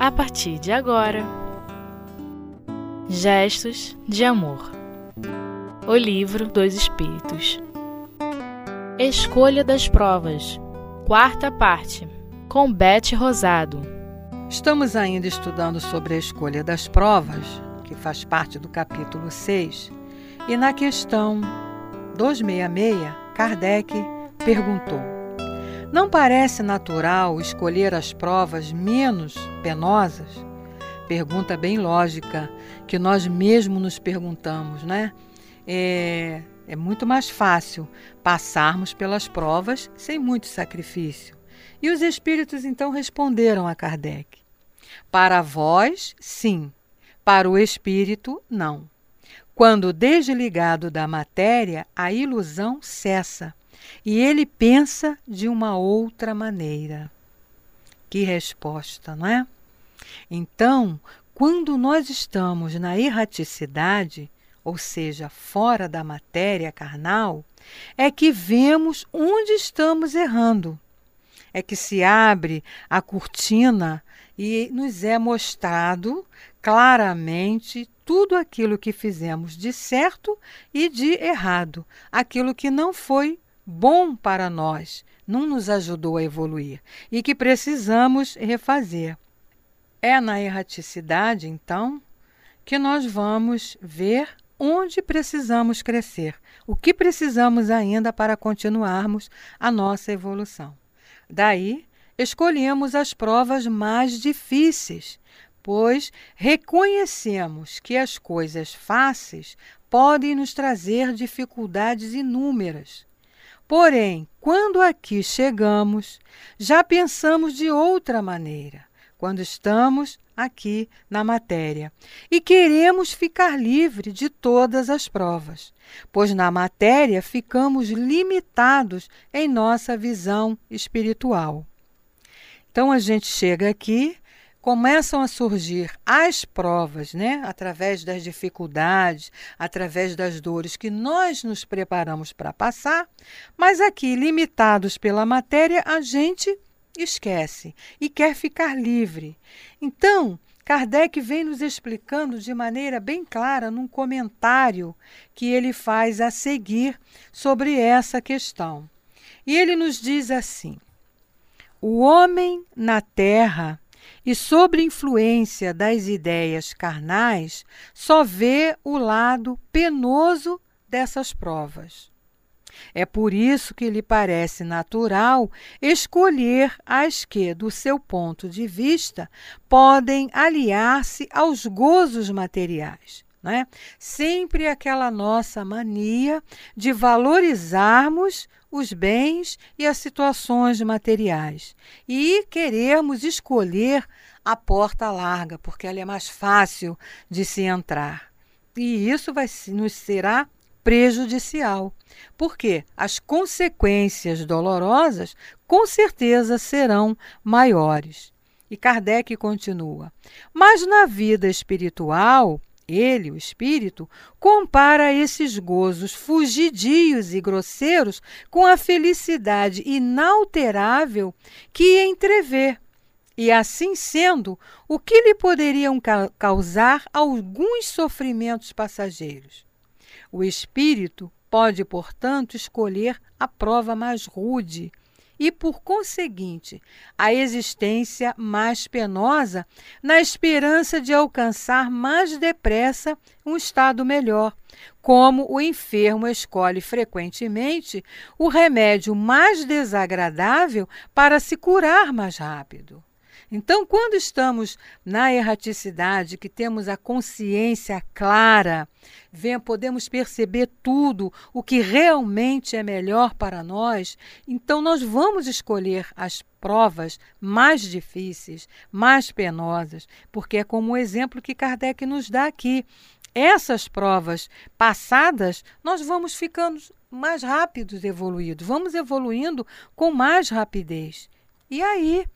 a partir de agora. Gestos de Amor. O Livro dos Espíritos. Escolha das Provas. Quarta parte Com Bete Rosado. Estamos ainda estudando sobre a escolha das provas, que faz parte do capítulo 6, e na questão 266, Kardec perguntou: Não parece natural escolher as provas menos penosas? Pergunta bem lógica, que nós mesmos nos perguntamos, né? É, é muito mais fácil passarmos pelas provas sem muito sacrifício. E os espíritos então responderam a Kardec: Para vós, sim, para o espírito, não. Quando desligado da matéria, a ilusão cessa e ele pensa de uma outra maneira. Que resposta, não é? Então, quando nós estamos na erraticidade, ou seja, fora da matéria carnal, é que vemos onde estamos errando. É que se abre a cortina e nos é mostrado claramente tudo aquilo que fizemos de certo e de errado, aquilo que não foi bom para nós, não nos ajudou a evoluir e que precisamos refazer. É na erraticidade, então, que nós vamos ver onde precisamos crescer, o que precisamos ainda para continuarmos a nossa evolução. Daí, escolhemos as provas mais difíceis, pois reconhecemos que as coisas fáceis podem nos trazer dificuldades inúmeras. Porém, quando aqui chegamos, já pensamos de outra maneira, quando estamos aqui na matéria, e queremos ficar livre de todas as provas, pois na matéria ficamos limitados em nossa visão espiritual. Então a gente chega aqui começam a surgir as provas, né, através das dificuldades, através das dores que nós nos preparamos para passar, mas aqui, limitados pela matéria, a gente esquece e quer ficar livre. Então, Kardec vem nos explicando de maneira bem clara num comentário que ele faz a seguir sobre essa questão. E ele nos diz assim: O homem na terra e sobre influência das ideias carnais, só vê o lado penoso dessas provas. É por isso que lhe parece natural escolher as que, do seu ponto de vista, podem aliar-se aos gozos materiais. Né? Sempre aquela nossa mania de valorizarmos os bens e as situações materiais e queremos escolher a porta larga, porque ela é mais fácil de se entrar. E isso vai nos será prejudicial, porque as consequências dolorosas com certeza serão maiores. E Kardec continua: Mas na vida espiritual, ele, o espírito, compara esses gozos fugidios e grosseiros com a felicidade inalterável que entrevê. E assim sendo, o que lhe poderiam ca causar alguns sofrimentos passageiros? O espírito pode, portanto, escolher a prova mais rude, e, por conseguinte, a existência mais penosa, na esperança de alcançar mais depressa um estado melhor, como o enfermo escolhe frequentemente o remédio mais desagradável para se curar mais rápido. Então, quando estamos na erraticidade, que temos a consciência clara, vem, podemos perceber tudo o que realmente é melhor para nós, então nós vamos escolher as provas mais difíceis, mais penosas, porque é como o exemplo que Kardec nos dá aqui. Essas provas passadas, nós vamos ficando mais rápidos evoluídos, vamos evoluindo com mais rapidez. E aí,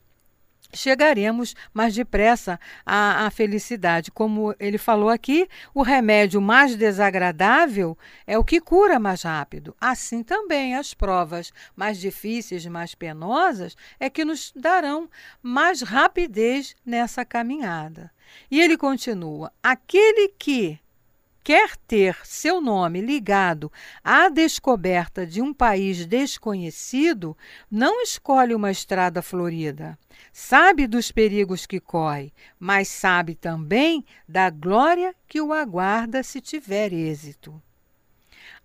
chegaremos mais depressa à, à, felicidade. Como ele falou aqui, o remédio mais desagradável é o que cura mais rápido. Assim também as provas mais difíceis, mais penosas, é que nos darão mais rapidez nessa caminhada. E ele continua: aquele que quer ter seu nome ligado à descoberta de um país desconhecido, não escolhe uma estrada florida. Sabe dos perigos que corre, mas sabe também da glória que o aguarda se tiver êxito.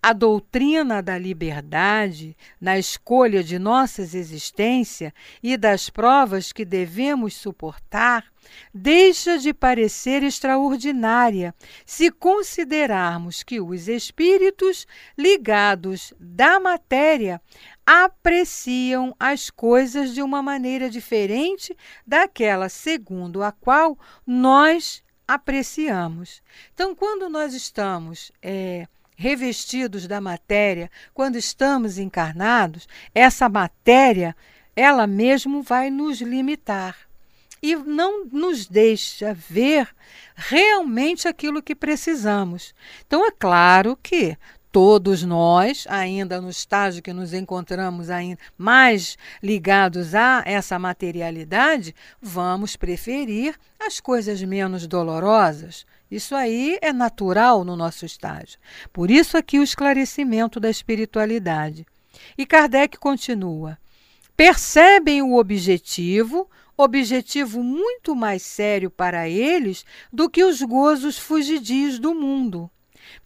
A doutrina da liberdade na escolha de nossas existência e das provas que devemos suportar deixa de parecer extraordinária se considerarmos que os espíritos ligados da matéria apreciam as coisas de uma maneira diferente daquela segundo a qual nós apreciamos. Então, quando nós estamos é, revestidos da matéria, quando estamos encarnados, essa matéria, ela mesmo vai nos limitar e não nos deixa ver realmente aquilo que precisamos. Então, é claro que todos nós, ainda no estágio que nos encontramos ainda mais ligados a essa materialidade, vamos preferir as coisas menos dolorosas. Isso aí é natural no nosso estágio. Por isso aqui o esclarecimento da espiritualidade. E Kardec continua: percebem o objetivo, objetivo muito mais sério para eles do que os gozos fugidios do mundo.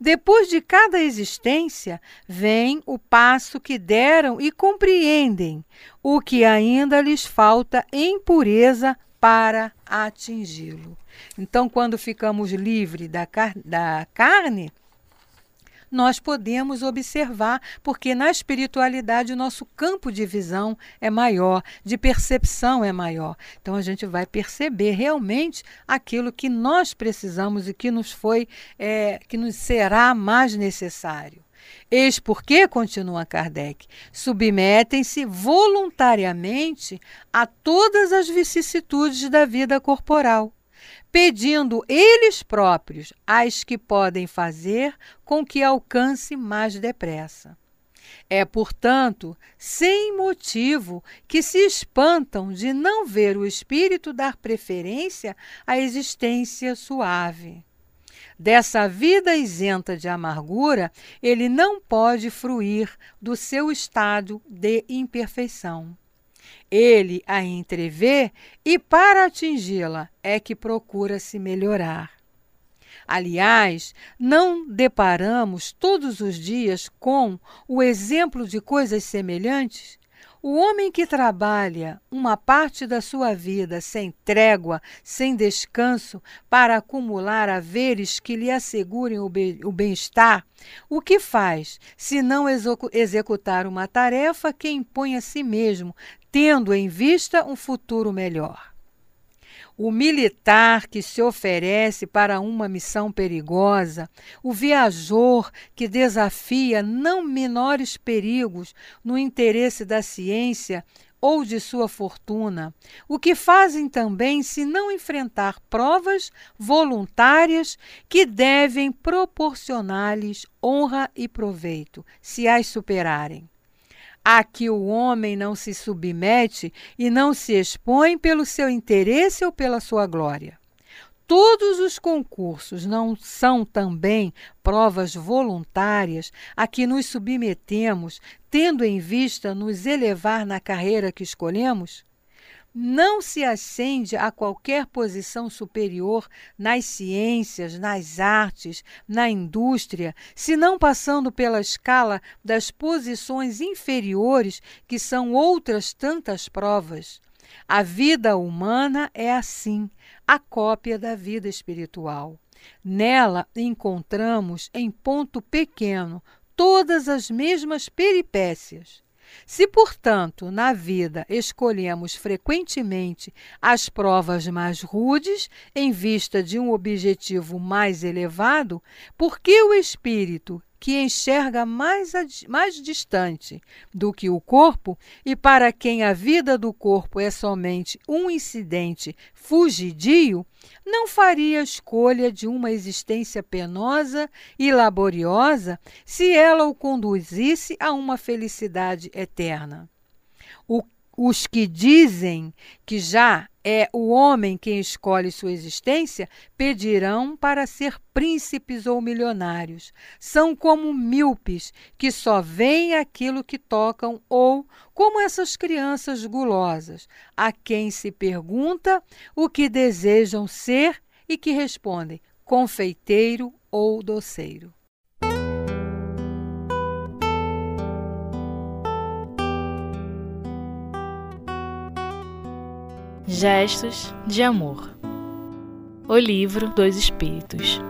Depois de cada existência, vem o passo que deram e compreendem o que ainda lhes falta em pureza para atingi-lo. Então, quando ficamos livres da, car da carne, nós podemos observar, porque na espiritualidade o nosso campo de visão é maior, de percepção é maior. Então a gente vai perceber realmente aquilo que nós precisamos e que nos foi, é, que nos será mais necessário. Eis porque, continua Kardec, submetem-se voluntariamente a todas as vicissitudes da vida corporal pedindo eles próprios as que podem fazer com que alcance mais depressa. É, portanto, sem motivo que se espantam de não ver o espírito dar preferência à existência suave. Dessa vida isenta de amargura, ele não pode fruir do seu estado de imperfeição. Ele a entrevê e, para atingi-la, é que procura se melhorar. Aliás, não deparamos todos os dias com o exemplo de coisas semelhantes? O homem que trabalha uma parte da sua vida sem trégua, sem descanso, para acumular haveres que lhe assegurem o bem-estar, o que faz se não executar uma tarefa que impõe a si mesmo, tendo em vista um futuro melhor? o militar que se oferece para uma missão perigosa, o viajor que desafia não menores perigos no interesse da ciência ou de sua fortuna, o que fazem também se não enfrentar provas voluntárias que devem proporcionar-lhes honra e proveito, se as superarem a que o homem não se submete e não se expõe pelo seu interesse ou pela sua glória. Todos os concursos não são também provas voluntárias a que nos submetemos, tendo em vista nos elevar na carreira que escolhemos? Não se ascende a qualquer posição superior nas ciências, nas artes, na indústria, senão passando pela escala das posições inferiores, que são outras tantas provas. A vida humana é assim, a cópia da vida espiritual. Nela encontramos, em ponto pequeno, todas as mesmas peripécias se, portanto, na vida escolhemos frequentemente as provas mais rudes em vista de um objetivo mais elevado, por que o espírito que enxerga mais, mais distante do que o corpo e para quem a vida do corpo é somente um incidente fugidio, não faria escolha de uma existência penosa e laboriosa se ela o conduzisse a uma felicidade eterna. Os que dizem que já é o homem quem escolhe sua existência pedirão para ser príncipes ou milionários. São como míopes que só veem aquilo que tocam, ou como essas crianças gulosas, a quem se pergunta o que desejam ser e que respondem confeiteiro ou doceiro. Gestos de Amor. O livro dos Espíritos.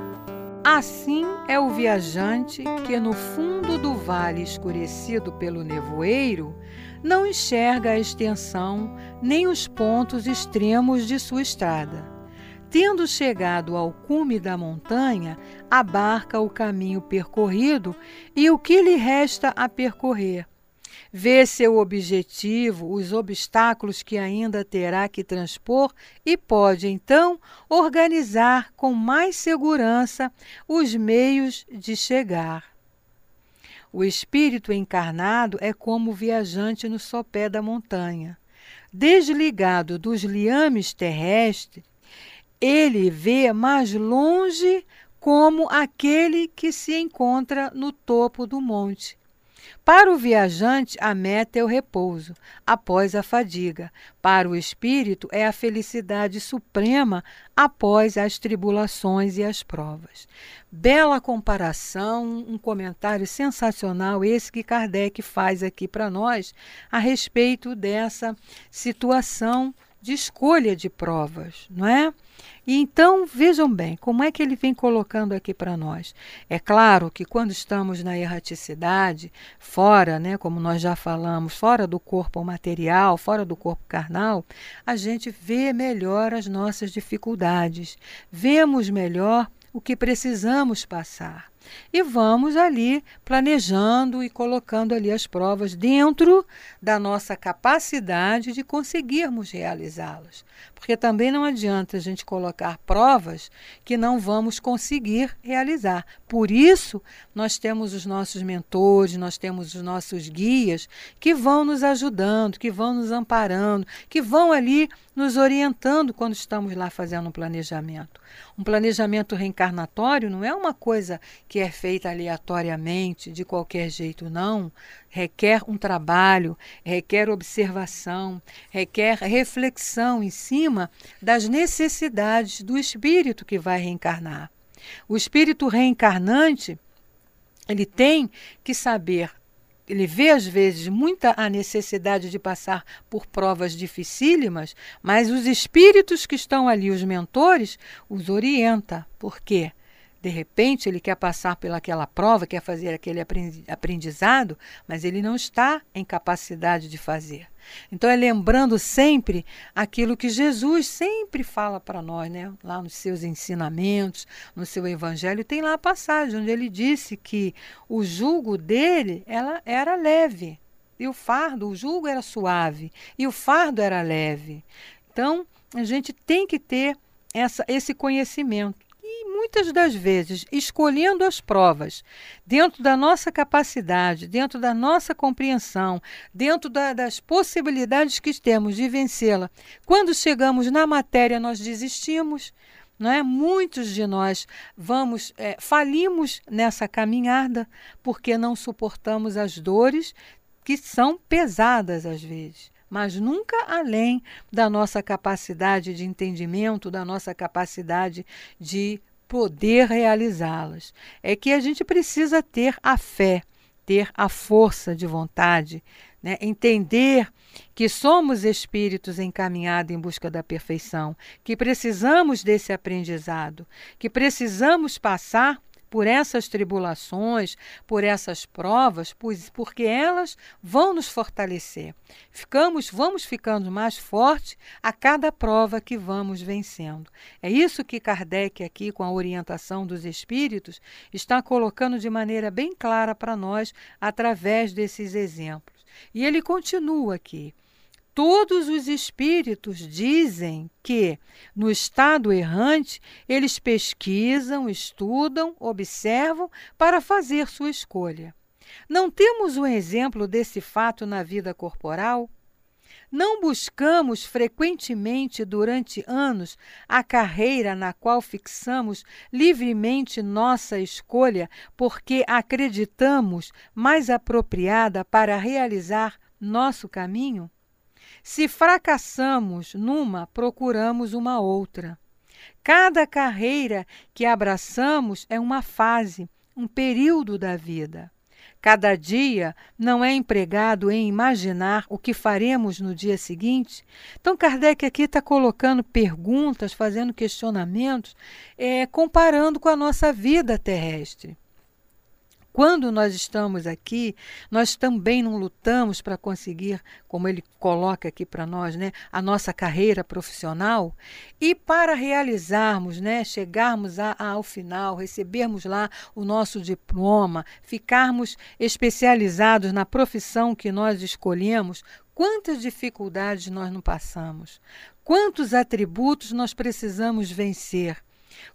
Assim é o viajante que, no fundo do vale escurecido pelo nevoeiro, não enxerga a extensão nem os pontos extremos de sua estrada. Tendo chegado ao cume da montanha, abarca o caminho percorrido e o que lhe resta a percorrer vê seu objetivo, os obstáculos que ainda terá que transpor e pode então organizar com mais segurança os meios de chegar. O espírito encarnado é como o viajante no sopé da montanha. Desligado dos liames terrestres, ele vê mais longe como aquele que se encontra no topo do monte. Para o viajante, a meta é o repouso, após a fadiga. Para o espírito, é a felicidade suprema após as tribulações e as provas. Bela comparação, um comentário sensacional esse que Kardec faz aqui para nós a respeito dessa situação de escolha de provas, não é? E então vejam bem como é que ele vem colocando aqui para nós. É claro que quando estamos na erraticidade, fora, né, como nós já falamos, fora do corpo material, fora do corpo carnal, a gente vê melhor as nossas dificuldades, vemos melhor o que precisamos passar e vamos ali planejando e colocando ali as provas dentro da nossa capacidade de conseguirmos realizá-las. Porque também não adianta a gente colocar provas que não vamos conseguir realizar. Por isso, nós temos os nossos mentores, nós temos os nossos guias que vão nos ajudando, que vão nos amparando, que vão ali nos orientando quando estamos lá fazendo um planejamento. Um planejamento reencarnatório não é uma coisa que é feita aleatoriamente, de qualquer jeito, não. Requer um trabalho, requer observação, requer reflexão em cima das necessidades do espírito que vai reencarnar. O espírito reencarnante, ele tem que saber ele vê às vezes muita a necessidade de passar por provas dificílimas, mas os espíritos que estão ali, os mentores, os orienta. Por quê? De repente ele quer passar pelaquela prova, quer fazer aquele aprendizado, mas ele não está em capacidade de fazer. Então é lembrando sempre aquilo que Jesus sempre fala para nós, né? Lá nos seus ensinamentos, no seu evangelho, tem lá a passagem onde ele disse que o jugo dele ela era leve e o fardo, o jugo era suave e o fardo era leve. Então, a gente tem que ter essa, esse conhecimento muitas das vezes escolhendo as provas dentro da nossa capacidade, dentro da nossa compreensão, dentro da, das possibilidades que temos de vencê-la. Quando chegamos na matéria, nós desistimos. Não é? Muitos de nós vamos é, falimos nessa caminhada porque não suportamos as dores que são pesadas às vezes mas nunca além da nossa capacidade de entendimento, da nossa capacidade de poder realizá-las. É que a gente precisa ter a fé, ter a força de vontade, né? entender que somos espíritos encaminhados em busca da perfeição, que precisamos desse aprendizado, que precisamos passar por essas tribulações, por essas provas, pois, porque elas vão nos fortalecer. Ficamos, vamos ficando mais fortes a cada prova que vamos vencendo. É isso que Kardec aqui com a orientação dos espíritos está colocando de maneira bem clara para nós através desses exemplos. E ele continua aqui: Todos os espíritos dizem que, no estado errante, eles pesquisam, estudam, observam para fazer sua escolha. Não temos um exemplo desse fato na vida corporal? Não buscamos frequentemente durante anos a carreira na qual fixamos livremente nossa escolha porque acreditamos mais apropriada para realizar nosso caminho? Se fracassamos numa, procuramos uma outra. Cada carreira que abraçamos é uma fase, um período da vida. Cada dia não é empregado em imaginar o que faremos no dia seguinte. Então, Kardec aqui está colocando perguntas, fazendo questionamentos, é, comparando com a nossa vida terrestre. Quando nós estamos aqui, nós também não lutamos para conseguir, como ele coloca aqui para nós, né, a nossa carreira profissional. E para realizarmos, né, chegarmos a, a, ao final, recebermos lá o nosso diploma, ficarmos especializados na profissão que nós escolhemos, quantas dificuldades nós não passamos, quantos atributos nós precisamos vencer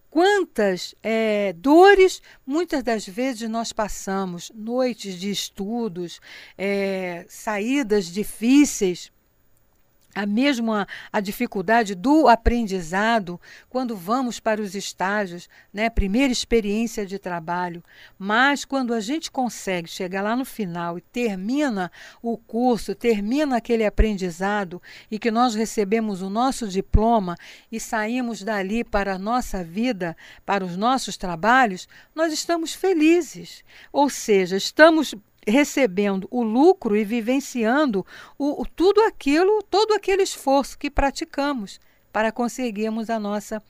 quantas é, dores muitas das vezes nós passamos, noites de estudos, é, saídas difíceis a mesma a dificuldade do aprendizado quando vamos para os estágios, né? Primeira experiência de trabalho, mas quando a gente consegue chegar lá no final e termina o curso, termina aquele aprendizado e que nós recebemos o nosso diploma e saímos dali para a nossa vida, para os nossos trabalhos, nós estamos felizes. Ou seja, estamos recebendo o lucro e vivenciando o, tudo aquilo, todo aquele esforço que praticamos para conseguirmos a nossa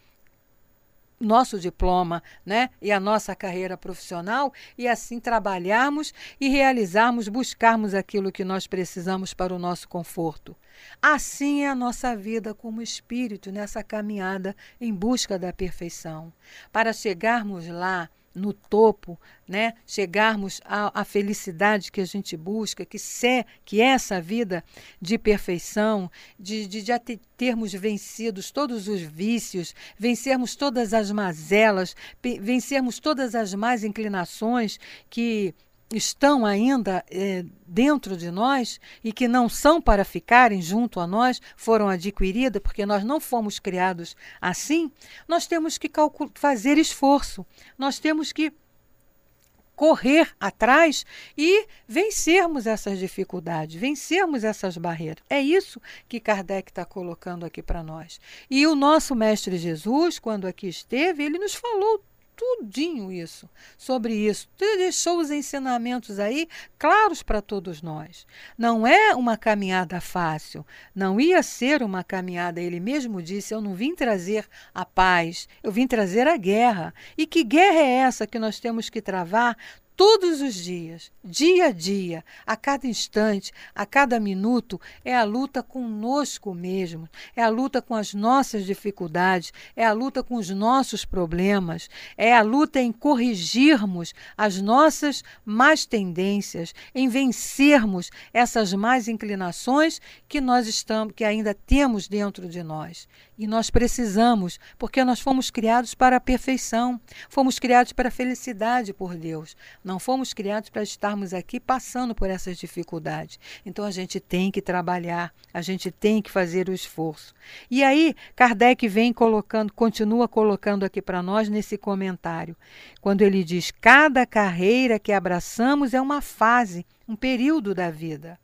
nosso diploma, né, e a nossa carreira profissional e assim trabalharmos e realizarmos, buscarmos aquilo que nós precisamos para o nosso conforto. Assim é a nossa vida como espírito nessa caminhada em busca da perfeição. Para chegarmos lá, no topo, né? chegarmos à, à, felicidade que a gente busca, que, se, que é essa vida de perfeição, de, de já ter, termos vencidos todos os vícios, vencermos todas as mazelas, vencermos todas as más inclinações que estão ainda é, dentro de nós e que não são para ficarem junto a nós, foram adquiridas porque nós não fomos criados assim, nós temos que fazer esforço, nós temos que correr atrás e vencermos essas dificuldades, vencermos essas barreiras. É isso que Kardec está colocando aqui para nós. E o nosso Mestre Jesus, quando aqui esteve, ele nos falou tudinho isso, sobre isso. Deixou os ensinamentos aí claros para todos nós. Não é uma caminhada fácil, não ia ser uma caminhada. Ele mesmo disse: Eu não vim trazer a paz, eu vim trazer a guerra. E que guerra é essa que nós temos que travar todos os dias, dia a dia, a cada instante, a cada minuto, é a luta conosco mesmo, é a luta com as nossas dificuldades, é a luta com os nossos problemas, é a luta em corrigirmos as nossas más tendências, em vencermos essas más inclinações que nós estamos, que ainda temos dentro de nós. E nós precisamos, porque nós fomos criados para a perfeição, fomos criados para a felicidade por Deus. Não fomos criados para estarmos aqui passando por essas dificuldades. Então a gente tem que trabalhar, a gente tem que fazer o esforço. E aí, Kardec vem colocando, continua colocando aqui para nós nesse comentário, quando ele diz: cada carreira que abraçamos é uma fase, um período da vida.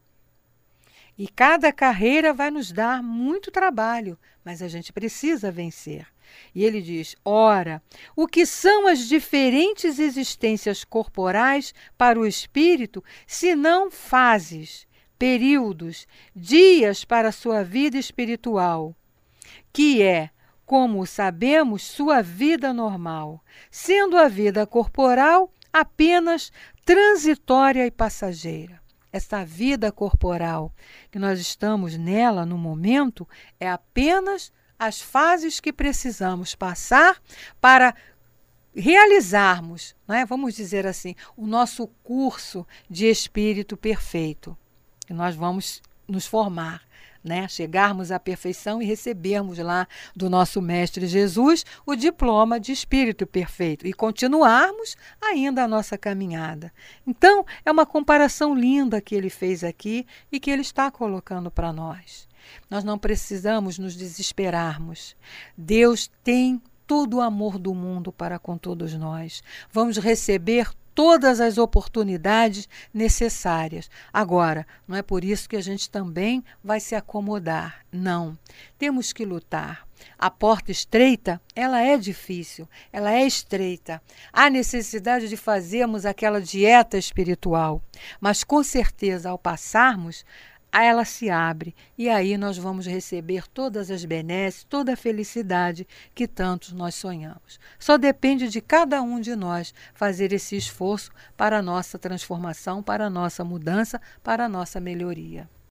E cada carreira vai nos dar muito trabalho, mas a gente precisa vencer. E ele diz: ora, o que são as diferentes existências corporais para o espírito, se não fases, períodos, dias para sua vida espiritual, que é como sabemos, sua vida normal, sendo a vida corporal apenas transitória e passageira. Essa vida corporal que nós estamos nela no momento é apenas as fases que precisamos passar para realizarmos, né, vamos dizer assim, o nosso curso de espírito perfeito, que nós vamos nos formar. Né, chegarmos à perfeição e recebermos lá do nosso Mestre Jesus o diploma de Espírito Perfeito e continuarmos ainda a nossa caminhada. Então, é uma comparação linda que ele fez aqui e que ele está colocando para nós. Nós não precisamos nos desesperarmos. Deus tem todo o amor do mundo para com todos nós. Vamos receber todas as oportunidades necessárias. Agora, não é por isso que a gente também vai se acomodar. Não. Temos que lutar. A porta estreita, ela é difícil, ela é estreita. Há necessidade de fazermos aquela dieta espiritual, mas com certeza ao passarmos, ela se abre e aí nós vamos receber todas as benesses, toda a felicidade que tantos nós sonhamos. Só depende de cada um de nós fazer esse esforço para a nossa transformação, para a nossa mudança, para a nossa melhoria.